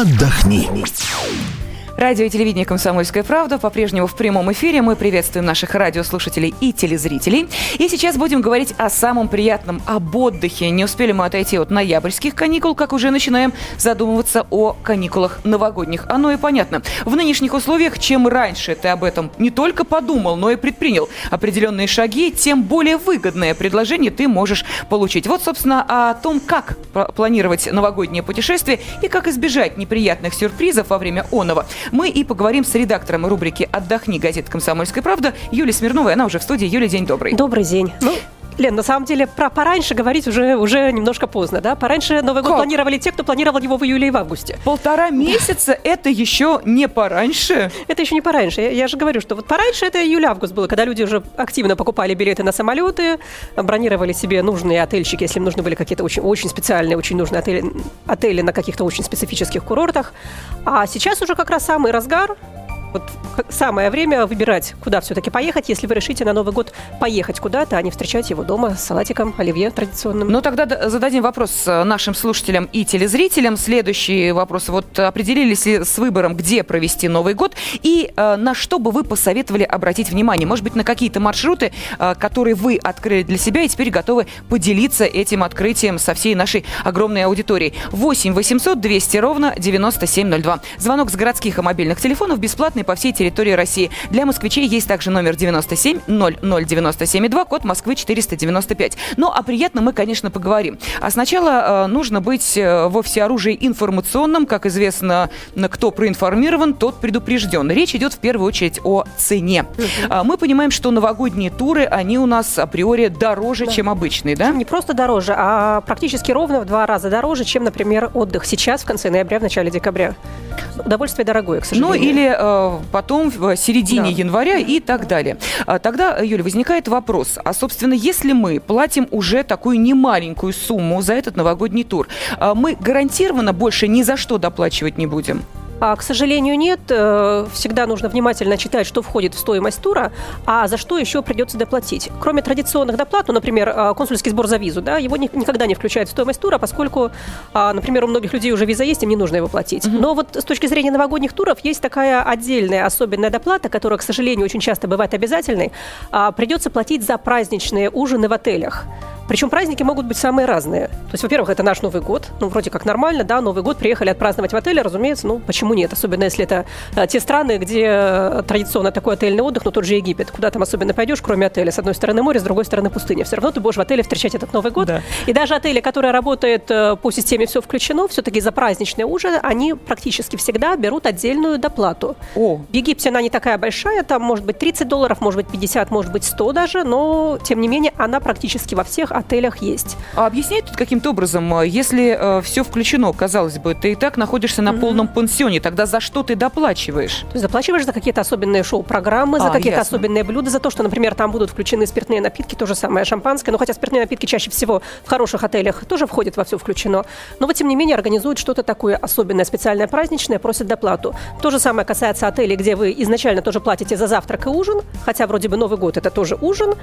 отдохни. Радио и телевидение «Комсомольская правда» по-прежнему в прямом эфире. Мы приветствуем наших радиослушателей и телезрителей. И сейчас будем говорить о самом приятном, об отдыхе. Не успели мы отойти от ноябрьских каникул, как уже начинаем задумываться о каникулах новогодних. Оно и понятно. В нынешних условиях, чем раньше ты об этом не только подумал, но и предпринял определенные шаги, тем более выгодное предложение ты можешь получить. Вот, собственно, о том, как планировать новогоднее путешествие и как избежать неприятных сюрпризов во время оного – мы и поговорим с редактором рубрики «Отдохни» газеты «Комсомольская правда» Юлией Смирновой. Она уже в студии. Юлия, день добрый. Добрый день. Ну, Лен, на самом деле, про пораньше говорить уже, уже немножко поздно, да? Пораньше Новый год планировали те, кто планировал его в июле и в августе. Полтора месяца – это еще не пораньше? Это еще не пораньше. Я, я же говорю, что вот пораньше это июль-август было, когда люди уже активно покупали билеты на самолеты, бронировали себе нужные отельщики, если им нужны были какие-то очень, очень специальные, очень нужные отели, отели на каких-то очень специфических курортах. А сейчас уже как раз самый разгар, вот самое время выбирать, куда все-таки поехать, если вы решите на Новый год поехать куда-то, а не встречать его дома с салатиком, оливье традиционным. Ну, тогда зададим вопрос э, нашим слушателям и телезрителям. Следующий вопрос. Вот определились ли с выбором, где провести Новый год и э, на что бы вы посоветовали обратить внимание? Может быть, на какие-то маршруты, э, которые вы открыли для себя и теперь готовы поделиться этим открытием со всей нашей огромной аудиторией. 8 800 200 ровно 9702. Звонок с городских и мобильных телефонов бесплатный по всей территории России. Для москвичей есть также номер 97 0097 2, код Москвы 495. Ну, а приятно мы, конечно, поговорим. А сначала э, нужно быть э, во всеоружии информационным. Как известно, кто проинформирован, тот предупрежден. Речь идет в первую очередь о цене. Э, мы понимаем, что новогодние туры, они у нас априори дороже, да. чем обычные, да? Не просто дороже, а практически ровно в два раза дороже, чем, например, отдых сейчас, в конце ноября, в начале декабря. Удовольствие дорогое, к сожалению. Ну, или э, потом в середине да. января и так далее. А, тогда, Юля, возникает вопрос, а, собственно, если мы платим уже такую немаленькую сумму за этот новогодний тур, а, мы гарантированно больше ни за что доплачивать не будем? А, к сожалению, нет. Э, всегда нужно внимательно читать, что входит в стоимость тура, а за что еще придется доплатить. Кроме традиционных доплат, ну, например, а, консульский сбор за визу, да, его никогда не включают в стоимость тура, поскольку, а, например, у многих людей уже виза есть, им не нужно его платить. Mm-hmm. Но вот с точки зрения новогодних туров есть такая отдельная особенная доплата, которая, к сожалению, очень часто бывает обязательной. Придется платить за праздничные ужины в отелях. Причем праздники могут быть самые разные. То есть, во-первых, это наш Новый год. Ну, вроде как нормально, да, Новый год, приехали отпраздновать в отеле, разумеется, ну, почему нет? Особенно если это а, те страны, где э, традиционно такой отельный отдых, ну, тот же Египет. Куда там особенно пойдешь, кроме отеля? С одной стороны море, с другой стороны пустыня. Все равно ты будешь в отеле встречать этот Новый год. Да. И даже отели, которые работают э, по системе «все включено», все-таки за праздничный ужин, они практически всегда берут отдельную доплату. О. В Египте она не такая большая, там может быть 30 долларов, может быть 50, может быть 100 даже, но, тем не менее, она практически во всех отелях есть. А объясняет тут каким-то образом, э, если э, все включено, казалось бы, ты и так находишься на mm-hmm. полном пансионе, тогда за что ты доплачиваешь? То есть заплачиваешь за какие-то особенные шоу-программы, за а, какие-то ясно. особенные блюда, за то, что, например, там будут включены спиртные напитки, то же самое шампанское, ну хотя спиртные напитки чаще всего в хороших отелях тоже входят во все включено, но вот тем не менее организуют что-то такое особенное, специальное, праздничное, просят доплату. То же самое касается отелей, где вы изначально тоже платите за завтрак и ужин, хотя вроде бы Новый год это тоже ужин,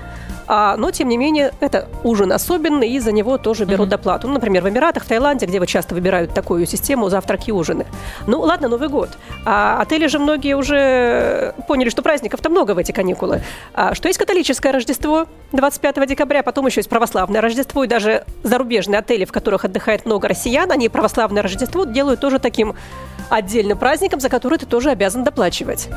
а, но тем не менее это ужин особенный, и за него тоже берут mm-hmm. доплату. Ну, например, в Эмиратах, в Таиланде, где вы часто выбирают такую систему завтраки и ужины. Ну, ладно, Новый год. А отели же многие уже поняли, что праздников-то много в эти каникулы. А, что есть католическое Рождество 25 декабря, потом еще есть православное Рождество, и даже зарубежные отели, в которых отдыхает много россиян, они православное Рождество делают тоже таким отдельным праздником, за который ты тоже обязан доплачивать.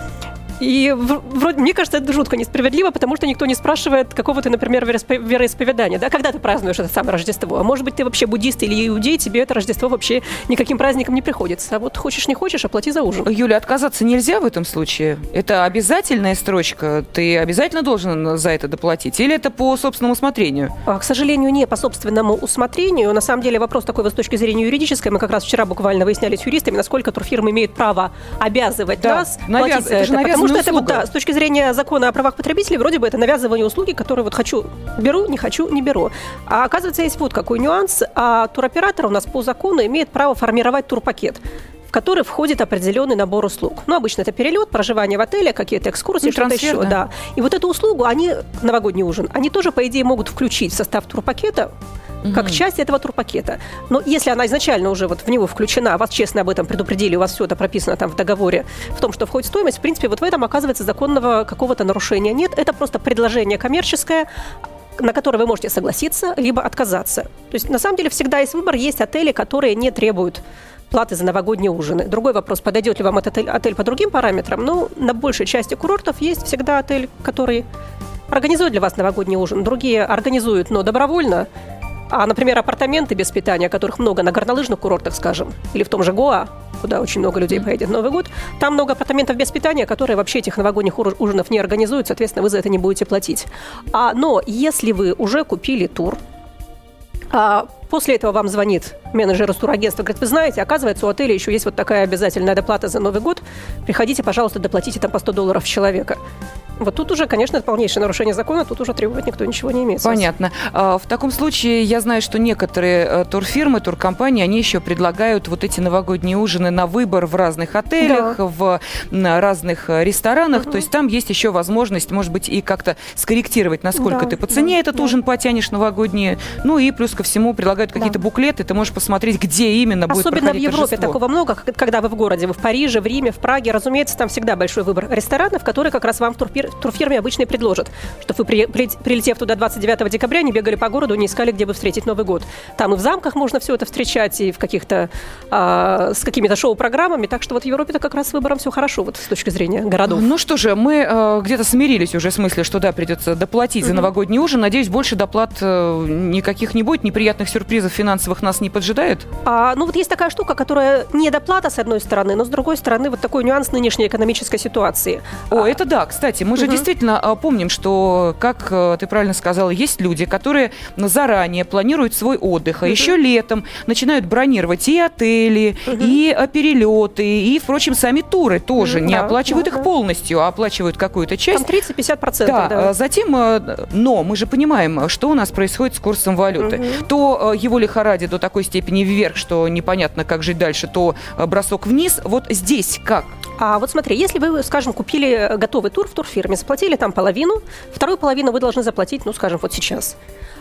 И вроде, мне кажется, это жутко несправедливо, потому что никто не спрашивает, какого ты, например, вероисповедания, да, когда ты празднуешь это самое Рождество. А может быть, ты вообще буддист или иудей, тебе это Рождество вообще никаким праздником не приходится. А вот хочешь, не хочешь, оплати за ужин. Юля, отказаться нельзя в этом случае? Это обязательная строчка? Ты обязательно должен за это доплатить? Или это по собственному усмотрению? А, к сожалению, не по собственному усмотрению. На самом деле вопрос такой вот с точки зрения юридической. Мы как раз вчера буквально выясняли с юристами, насколько турфирмы имеют право обязывать да, нас навяз... платить за это. это Потому что услуга. это вот, да, с точки зрения закона о правах потребителей, вроде бы это навязывание услуги, которые вот хочу, беру, не хочу, не беру. А оказывается, есть вот какой нюанс. А туроператор у нас по закону имеет право формировать турпакет который входит определенный набор услуг. Ну, обычно это перелет, проживание в отеле, какие-то экскурсии, ну, что-то еще. Да. да. И вот эту услугу, они, новогодний ужин, они тоже, по идее, могут включить в состав турпакета, как часть этого турпакета. Но если она изначально уже вот в него включена, вас честно об этом предупредили, у вас все это прописано там в договоре, в том, что входит стоимость, в принципе, вот в этом оказывается законного какого-то нарушения нет. Это просто предложение коммерческое, на которое вы можете согласиться, либо отказаться. То есть, на самом деле, всегда есть выбор. Есть отели, которые не требуют платы за новогодние ужины. Другой вопрос, подойдет ли вам этот отель, отель по другим параметрам. Ну, на большей части курортов есть всегда отель, который организует для вас новогодний ужин. Другие организуют, но добровольно. А, например, апартаменты без питания, которых много на горнолыжных курортах, скажем, или в том же Гоа, куда очень много людей поедет Новый год, там много апартаментов без питания, которые вообще этих новогодних ужинов не организуют, соответственно, вы за это не будете платить. А, но если вы уже купили тур, а после этого вам звонит менеджер из турагентства, говорит, вы знаете, оказывается, у отеля еще есть вот такая обязательная доплата за Новый год. Приходите, пожалуйста, доплатите там по 100 долларов человека. Вот тут уже, конечно, это полнейшее нарушение закона, тут уже требовать никто ничего не имеет. Понятно. А, в таком случае я знаю, что некоторые э, турфирмы, туркомпании, они еще предлагают вот эти новогодние ужины на выбор в разных отелях, да. в разных э, ресторанах. Угу. То есть там есть еще возможность, может быть, и как-то скорректировать, насколько да, ты по цене да, этот да. ужин потянешь новогодние. Ну и плюс ко всему предлагают какие-то да. буклеты, ты можешь посмотреть, где именно будет Особенно в Европе торжество. такого много, когда вы в городе, вы в Париже, в Риме, в Праге, разумеется, там всегда большой выбор ресторанов, которые как раз вам в турпир турфирме обычно и предложат, чтобы вы, при, при, прилетев туда 29 декабря, не бегали по городу, не искали, где бы встретить Новый год. Там и в замках можно все это встречать, и в каких-то а, с какими-то шоу-программами. Так что вот в Европе-то как раз с выбором все хорошо вот с точки зрения городов. Ну что же, мы э, где-то смирились уже с мыслью, что да, придется доплатить mm-hmm. за новогодний ужин. Надеюсь, больше доплат э, никаких не будет, неприятных сюрпризов финансовых нас не поджидает. А, ну вот есть такая штука, которая не доплата с одной стороны, но с другой стороны вот такой нюанс нынешней экономической ситуации. О, а, это да, кстати, мы же действительно а, помним, что, как э, ты правильно сказала, есть люди, которые заранее планируют свой отдых, а еще летом начинают бронировать и отели, и э, перелеты, и, впрочем, сами туры тоже не оплачивают их полностью, а оплачивают какую-то часть. Там 30-50%. Да, да. Затем, э, но мы же понимаем, что у нас происходит с курсом валюты. То его лихорадит до такой степени вверх, что непонятно, как жить дальше, то бросок вниз. Вот здесь как? А вот смотри, если вы, скажем, купили готовый тур в турфирме, заплатили там половину, вторую половину вы должны заплатить, ну, скажем, вот сейчас.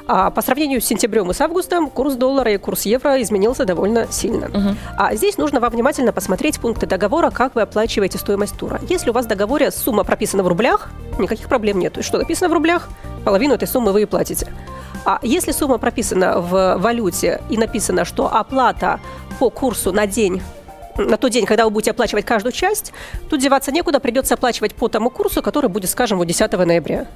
А по сравнению с сентябрем и с августом курс доллара и курс евро изменился довольно сильно. Угу. А здесь нужно вам внимательно посмотреть пункты договора, как вы оплачиваете стоимость тура. Если у вас в договоре сумма прописана в рублях, никаких проблем нет. То есть что написано в рублях, половину этой суммы вы и платите. А если сумма прописана в валюте и написано, что оплата по курсу на день на тот день, когда вы будете оплачивать каждую часть, тут деваться некуда, придется оплачивать по тому курсу, который будет, скажем, вот 10 ноября.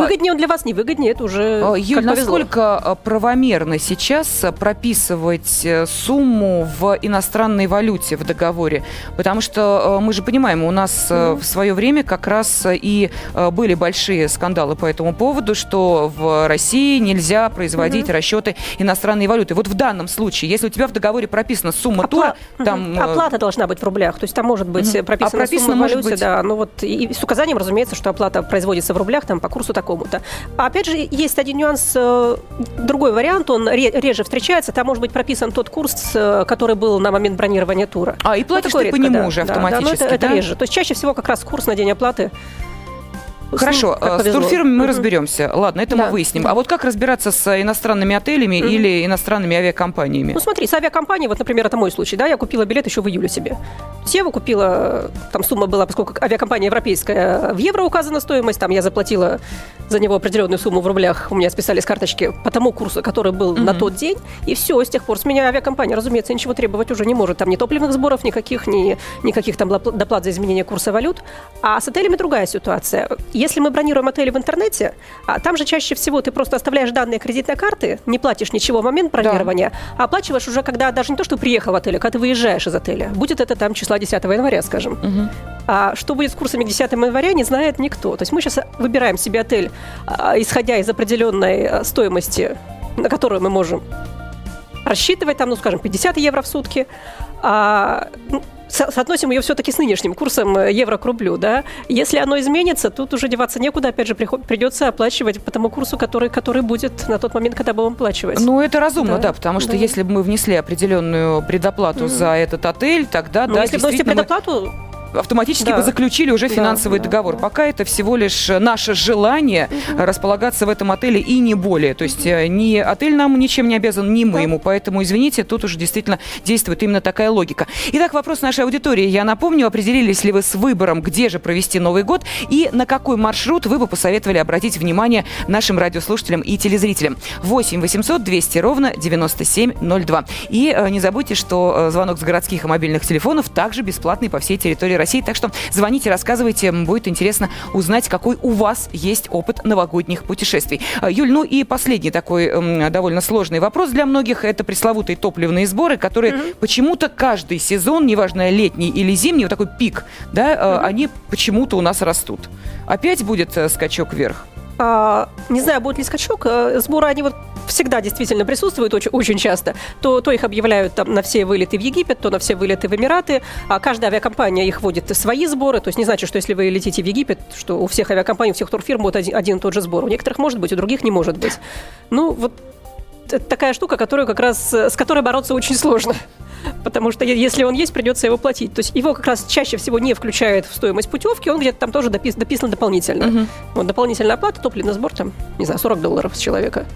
Выгоднее он для вас, не выгоднее, это уже а, Юль, насколько а, правомерно сейчас прописывать э, сумму в иностранной валюте в договоре? Потому что мы же понимаем, у нас mm. в свое время как раз и были большие скандалы по этому поводу, что в России нельзя производить mm-hmm. расчеты иностранной валюты. Вот в данном случае, если у тебя в договоре прописана сумма Опла... тура, там... Оплата должна быть в рублях, то есть там может быть mm-hmm. прописана а прописано сумма в валюте, быть... да, ну вот и с указанием, разумеется, что оплата производится в рублях, там по курсу такому-то. А опять же, есть один нюанс, э, другой вариант, он реже встречается, там может быть прописан тот курс, э, который был на момент бронирования тура. А, и платишь ну, ты редко, по нему да, уже автоматически, да? да, это, да? это реже. То есть чаще всего как раз курс на день оплаты Хорошо, с турфирмами мы разберемся. Ладно, это мы выясним. А вот как разбираться с иностранными отелями или иностранными авиакомпаниями? Ну смотри, с авиакомпанией, вот, например, это мой случай, да, я купила билет еще в июле себе. Сева купила, там сумма была, поскольку авиакомпания европейская, в евро указана стоимость, там я заплатила за него определенную сумму в рублях, у меня списали с карточки по тому курсу, который был на тот день, и все, с тех пор с меня авиакомпания, разумеется, ничего требовать уже не может. Там ни топливных сборов никаких, ни никаких там доплат за изменение курса валют. А с отелями другая ситуация. Если мы бронируем отели в интернете, а там же чаще всего ты просто оставляешь данные кредитной карты, не платишь ничего в момент бронирования, да. а оплачиваешь уже, когда даже не то, что приехал в отель, а когда ты выезжаешь из отеля. Будет это там числа 10 января, скажем. Угу. А что будет с курсами к 10 января, не знает никто. То есть мы сейчас выбираем себе отель, а, исходя из определенной а, стоимости, на которую мы можем рассчитывать, там, ну, скажем, 50 евро в сутки. А, ну, соотносим ее все-таки с нынешним курсом э, евро к рублю, да. Если оно изменится, тут уже деваться некуда, опять же, придется оплачивать по тому курсу, который, который будет на тот момент, когда будем оплачивать. Ну, это разумно, да, да потому что да. если бы мы внесли определенную предоплату mm-hmm. за этот отель, тогда, ну, да, если вносите предоплату, автоматически да. бы заключили уже финансовый да, договор. Да, Пока это всего лишь наше желание угу. располагаться в этом отеле и не более. То есть угу. ни отель нам ничем не обязан, ни мы да. ему. Поэтому, извините, тут уже действительно действует именно такая логика. Итак, вопрос нашей аудитории. Я напомню, определились ли вы с выбором, где же провести Новый год и на какой маршрут вы бы посоветовали обратить внимание нашим радиослушателям и телезрителям. 8 800 200 ровно 9702. И э, не забудьте, что э, звонок с городских и мобильных телефонов также бесплатный по всей территории России. Так что звоните, рассказывайте. Будет интересно узнать, какой у вас есть опыт новогодних путешествий. А, Юль, ну и последний такой довольно сложный вопрос для многих. Это пресловутые топливные сборы, которые mm-hmm. почему-то каждый сезон, неважно летний или зимний, вот такой пик, да, mm-hmm. они почему-то у нас растут. Опять будет э, скачок вверх? А, не знаю, будет ли скачок. Э, сборы, они вот всегда действительно присутствуют очень, очень часто. То, то их объявляют там на все вылеты в Египет, то на все вылеты в Эмираты. А каждая авиакомпания их вводит свои сборы. То есть не значит, что если вы летите в Египет, что у всех авиакомпаний, у всех турфирм будет один, один и тот же сбор. У некоторых может быть, у других не может быть. Ну, вот это такая штука, которую как раз, с которой бороться очень сложно. Потому что если он есть, придется его платить. То есть его как раз чаще всего не включают в стоимость путевки, он где-то там тоже допис, дописан дополнительно. Угу. Вот дополнительная оплата, топливный сбор, там, не знаю, 40 долларов с человека.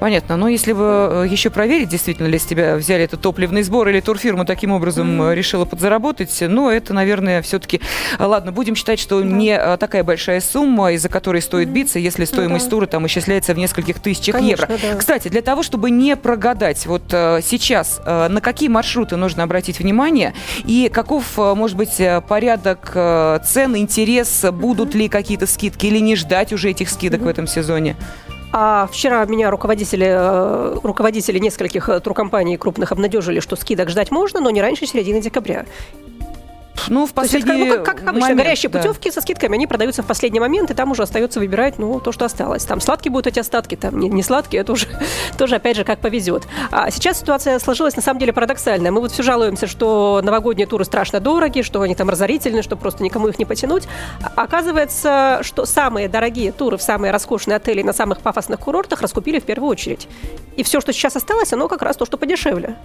Понятно. Но если бы э, еще проверить, действительно ли с тебя взяли этот топливный сбор или турфирма таким образом mm-hmm. решила подзаработать, ну, это, наверное, все-таки... Ладно, будем считать, что mm-hmm. не такая большая сумма, из-за которой стоит mm-hmm. биться, если стоимость mm-hmm. тура там исчисляется в нескольких тысячах Конечно, евро. Да. Кстати, для того, чтобы не прогадать, вот сейчас на какие маршруты нужно обратить внимание и каков, может быть, порядок цен, интерес, будут mm-hmm. ли какие-то скидки или не ждать уже этих скидок mm-hmm. в этом сезоне? А вчера меня руководители, э, руководители нескольких э, туркомпаний крупных обнадежили, что скидок ждать можно, но не раньше середины декабря. Ну, в последний это, ну, как, как обычно, момент, горящие да. путевки со скидками, они продаются в последний момент, и там уже остается выбирать, ну, то, что осталось. Там сладкие будут эти остатки, там не, не сладкие, это уже тоже, опять же, как повезет. А сейчас ситуация сложилась, на самом деле, парадоксальная. Мы вот все жалуемся, что новогодние туры страшно дороги, что они там разорительны, что просто никому их не потянуть. А оказывается, что самые дорогие туры в самые роскошные отели на самых пафосных курортах раскупили в первую очередь. И все, что сейчас осталось, оно как раз то, что подешевле.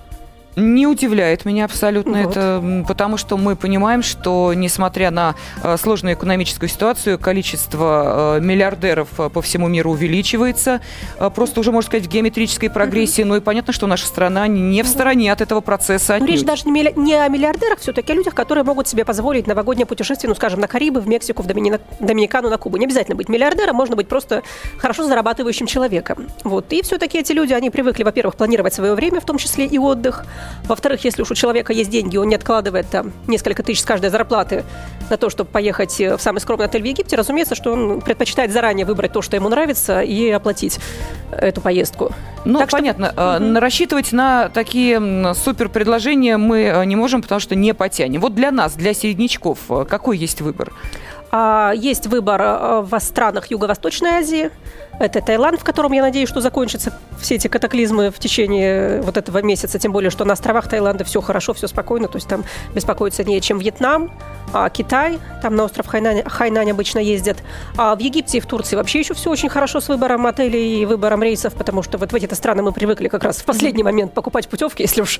Не удивляет меня абсолютно вот. это, потому что мы понимаем, что несмотря на э, сложную экономическую ситуацию, количество э, миллиардеров э, по всему миру увеличивается, просто уже, можно сказать, в геометрической прогрессии. Mm-hmm. Ну и понятно, что наша страна не в стороне от этого процесса. Ну, речь даже не, не о миллиардерах, все-таки о людях, которые могут себе позволить новогоднее путешествие, ну, скажем, на Карибы, в Мексику, в Домини... Доминикану, на Кубу. Не обязательно быть миллиардером, можно быть просто хорошо зарабатывающим человеком. Вот. И все-таки эти люди, они привыкли, во-первых, планировать свое время, в том числе и отдых, во-вторых, если уж у человека есть деньги, он не откладывает там несколько тысяч с каждой зарплаты на то, чтобы поехать в самый скромный отель в Египте, разумеется, что он предпочитает заранее выбрать то, что ему нравится, и оплатить эту поездку. Ну, так понятно. Что... Угу. Рассчитывать на такие супер предложения мы э, не можем, потому что не потянем. Вот для нас, для середнячков, э, какой есть выбор? А, есть выбор в странах Юго-Восточной Азии. Это Таиланд, в котором, я надеюсь, что закончатся все эти катаклизмы в течение вот этого месяца. Тем более, что на островах Таиланда все хорошо, все спокойно. То есть там беспокоиться не чем Вьетнам, а Китай. Там на остров Хайнань, Хайнань обычно ездят. А в Египте и в Турции вообще еще все очень хорошо с выбором отелей и выбором рейсов, потому что вот в эти страны мы привыкли как раз в последний момент покупать путевки, если уж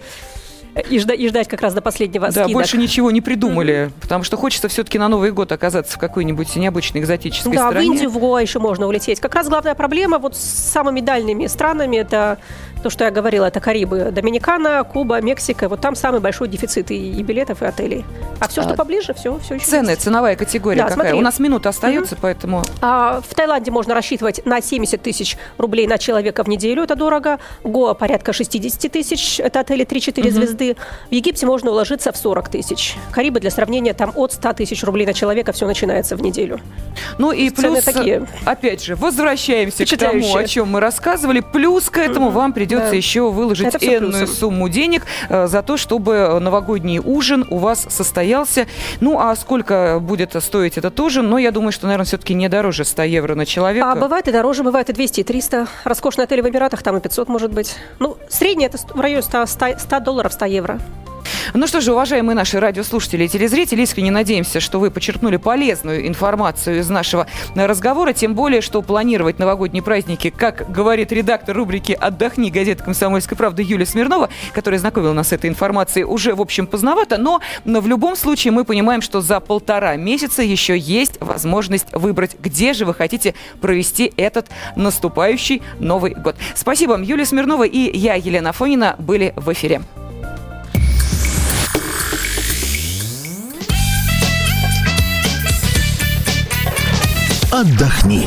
и ждать, и ждать как раз до последнего Да, скидок. больше ничего не придумали, mm-hmm. потому что хочется все-таки на Новый год оказаться в какой-нибудь необычной экзотической да, стране. Да, в Индию, в Гоа еще можно улететь. Как раз главная проблема вот с самыми дальними странами – это то, что я говорила, это Карибы, Доминикана, Куба, Мексика. Вот там самый большой дефицит и, и билетов, и отелей. А все, что а, поближе, все, все еще Цены, есть. ценовая категория да, какая? Смотри. У нас минута остается, угу. поэтому... А, в Таиланде можно рассчитывать на 70 тысяч рублей на человека в неделю, это дорого. Гоа порядка 60 тысяч, это отели 3-4 угу. звезды. В Египте можно уложиться в 40 тысяч. Карибы, для сравнения, там от 100 тысяч рублей на человека все начинается в неделю. Ну и плюс, такие. опять же, возвращаемся к тому, о чем мы рассказывали. Плюс к этому вам придется да. еще выложить энную сумму денег э, за то, чтобы новогодний ужин у вас состоялся. Ну, а сколько будет стоить этот ужин? Но я думаю, что, наверное, все-таки не дороже 100 евро на человека. А бывает и дороже, бывает и 200, и 300. Роскошный отель в Эмиратах, там и 500 может быть. Ну, средний это в районе 100, 100, 100 долларов, 100 евро. Ну что же, уважаемые наши радиослушатели и телезрители, искренне надеемся, что вы подчеркнули полезную информацию из нашего разговора, тем более, что планировать новогодние праздники, как говорит редактор рубрики «Отдохни» газеты «Комсомольская правда» Юлия Смирнова, которая знакомила нас с этой информацией, уже, в общем, поздновато, но, но в любом случае мы понимаем, что за полтора месяца еще есть возможность выбрать, где же вы хотите провести этот наступающий Новый год. Спасибо. Юлия Смирнова и я, Елена Фонина, были в эфире. Отдохни.